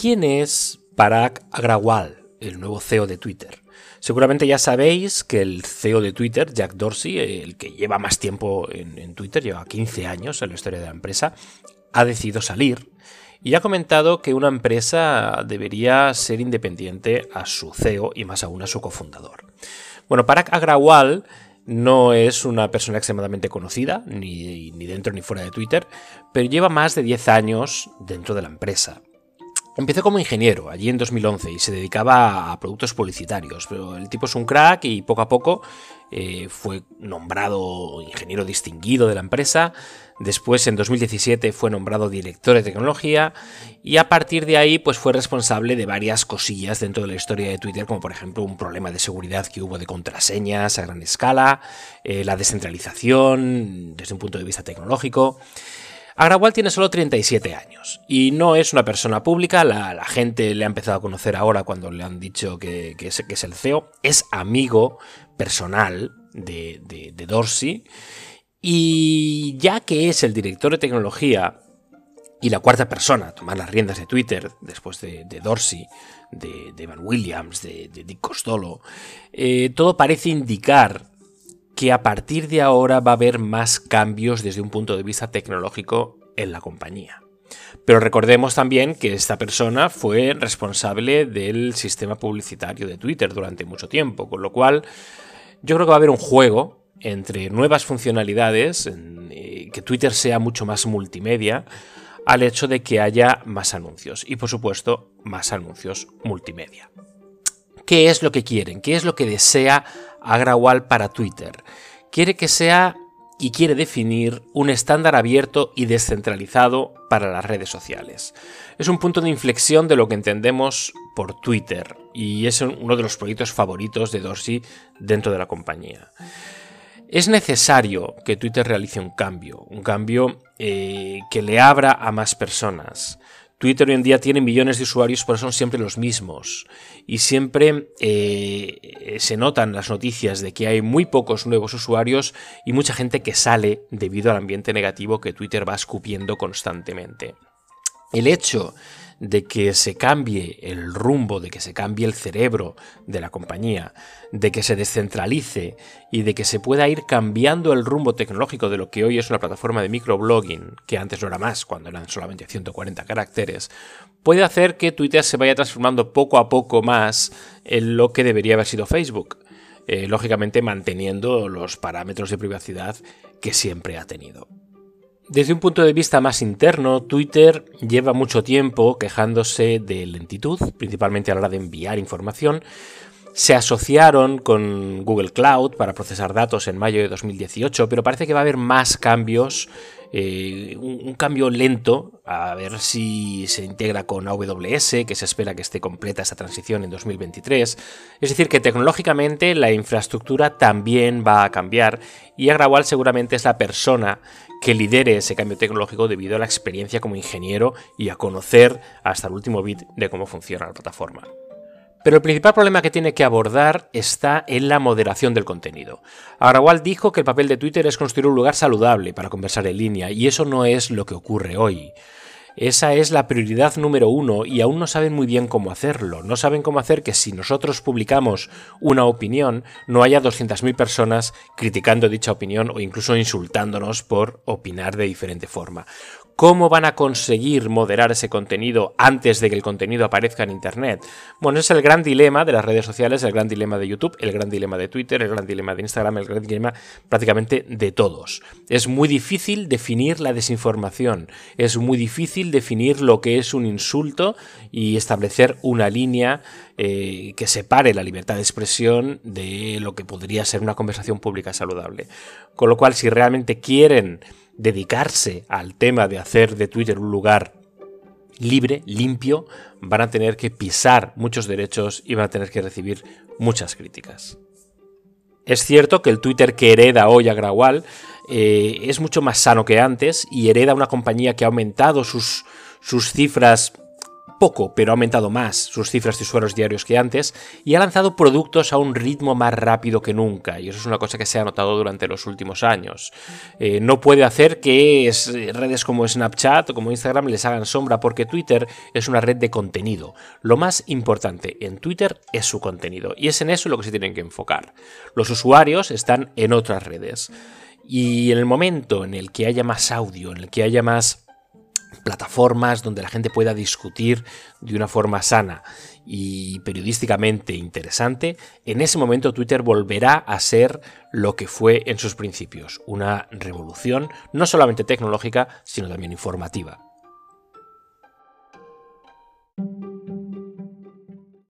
¿quién es Parag Agrawal, el nuevo CEO de Twitter? Seguramente ya sabéis que el CEO de Twitter, Jack Dorsey, el que lleva más tiempo en, Twitter, lleva 15 años en la historia de la empresa, ha decidido salir y ha comentado que una empresa debería ser independiente a su CEO y más aún a su cofundador. Bueno, Parag Agrawal no es una persona extremadamente conocida, ni, ni, dentro ni fuera de Twitter, pero lleva más de 10 años dentro de la empresa. Empezó como ingeniero allí en 2011 y se dedicaba a productos publicitarios, pero el tipo es un crack y poco a poco eh, fue nombrado ingeniero distinguido de la empresa. Después, en 2017, fue nombrado director de tecnología y a partir de ahí pues, fue responsable de varias cosillas dentro de la historia de Twitter, como por ejemplo un problema de seguridad que hubo de contraseñas a gran escala, eh, la descentralización desde un punto de vista tecnológico. Agrawal tiene solo 37 años y no es una persona pública, la, gente le ha empezado a conocer ahora cuando le han dicho que, es, el CEO, es amigo personal de, Dorsey. Y ya que es el director de tecnología y la cuarta persona a tomar las riendas de Twitter después de, Dorsey, de, Evan Williams, de, Dick Costolo, eh, todo parece indicar que a partir de ahora va a haber más cambios desde un punto de vista tecnológico en la compañía. Pero recordemos también que esta persona fue responsable del sistema publicitario de Twitter durante mucho tiempo, con lo cual yo creo que va a haber un juego entre nuevas funcionalidades, eh, que Twitter sea mucho más multimedia, al hecho de que haya más anuncios y por supuesto más anuncios multimedia. ¿Qué es lo que quieren? ¿Qué es lo que desea Agrawal para Twitter. Quiere que sea y quiere definir un estándar abierto y descentralizado para las redes sociales. Es un punto de inflexión de lo que entendemos por Twitter y es uno de los proyectos favoritos de Dorsey dentro de la compañía. Es necesario que Twitter realice un cambio, un cambio eh, que le abra a más personas, Twitter hoy en día tiene millones de usuarios, pero son siempre los mismos. Y siempre eh, se notan las noticias de que hay muy pocos nuevos usuarios y mucha gente que sale debido al ambiente negativo que Twitter va escupiendo constantemente. El hecho de que se cambie el rumbo, de que se cambie el cerebro de la compañía, de que se descentralice y de que se pueda ir cambiando el rumbo tecnológico de lo que hoy es una plataforma de microblogging, que antes no era más, cuando eran solamente 140 caracteres, puede hacer que Twitter se vaya transformando poco a poco más en lo que debería haber sido Facebook. Eh, lógicamente manteniendo los parámetros de privacidad que siempre ha tenido. Desde un punto de vista más interno, Twitter lleva mucho tiempo quejándose de lentitud, principalmente a la hora de enviar información. Se asociaron con Google Cloud para procesar datos en mayo de 2018, pero parece que va a haber más cambios eh, un, cambio lento, a ver si se integra con AWS, que se espera que esté completa esta transición en 2023. Es decir, que tecnológicamente la infraestructura también va a cambiar y Agrawal seguramente es la persona que lidere ese cambio tecnológico debido a la experiencia como ingeniero y a conocer hasta el último bit de cómo funciona la plataforma. Pero el principal problema que tiene que abordar está en la moderación del contenido. Agrawal dijo que el papel de Twitter es construir un lugar saludable para conversar en línea, y eso no es lo que ocurre hoy. Esa es la prioridad número uno y aún no saben muy bien cómo hacerlo. No saben cómo hacer que si nosotros publicamos una opinión no haya 200.000 personas criticando dicha opinión o incluso insultándonos por opinar de diferente forma. ¿Cómo van a conseguir moderar ese contenido antes de que el contenido aparezca en Internet? Bueno, es el gran dilema de las redes sociales, el gran dilema de YouTube, el gran dilema de Twitter, el gran dilema de Instagram, el gran dilema prácticamente de todos. Es muy difícil definir la desinformación, es muy difícil definir lo que es un insulto y establecer una línea eh, que separe la libertad de expresión de lo que podría ser una conversación pública saludable. Con lo cual, si realmente quieren dedicarse al tema de hacer de Twitter un lugar libre, limpio, van a tener que pisar muchos derechos y van a tener que recibir muchas críticas. Es cierto que el Twitter que hereda hoy a Grawal eh, es mucho más sano que antes y hereda una compañía que ha aumentado sus, sus cifras poco, pero ha aumentado más sus cifras de usuarios diarios que antes y ha lanzado productos a un ritmo más rápido que nunca. Y eso es una cosa que se ha notado durante los últimos años. Eh, no puede hacer que redes como Snapchat o como Instagram les hagan sombra porque Twitter es una red de contenido. Lo más importante en Twitter es su contenido y es en eso lo que se tienen que enfocar. Los usuarios están en otras redes. Y en el momento en el que haya más audio, en el que haya más plataformas donde la gente pueda discutir de una forma sana y periodísticamente interesante, en ese momento Twitter volverá a ser lo que fue en sus principios, una revolución no solamente tecnológica, sino también informativa.